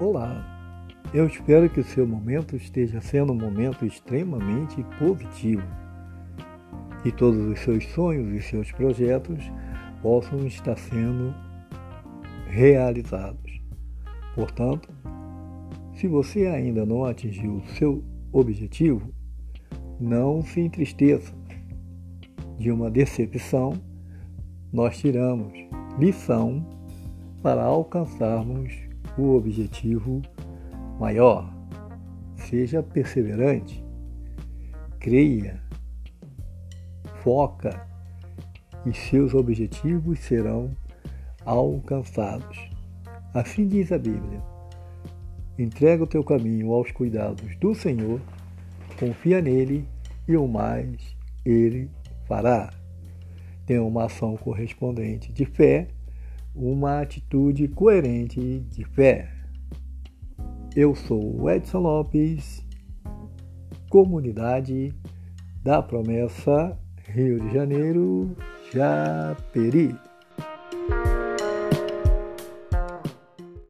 Olá, eu espero que o seu momento esteja sendo um momento extremamente positivo e todos os seus sonhos e seus projetos possam estar sendo realizados. Portanto, se você ainda não atingiu o seu objetivo, não se entristeça. De uma decepção, nós tiramos lição para alcançarmos o objetivo maior. Seja perseverante, creia, foca e seus objetivos serão alcançados. Assim diz a Bíblia. Entrega o teu caminho aos cuidados do Senhor, confia nele e o mais ele fará. Tenha uma ação correspondente de fé, uma atitude coerente de fé. Eu sou Edson Lopes, comunidade da promessa Rio de Janeiro, Japeri.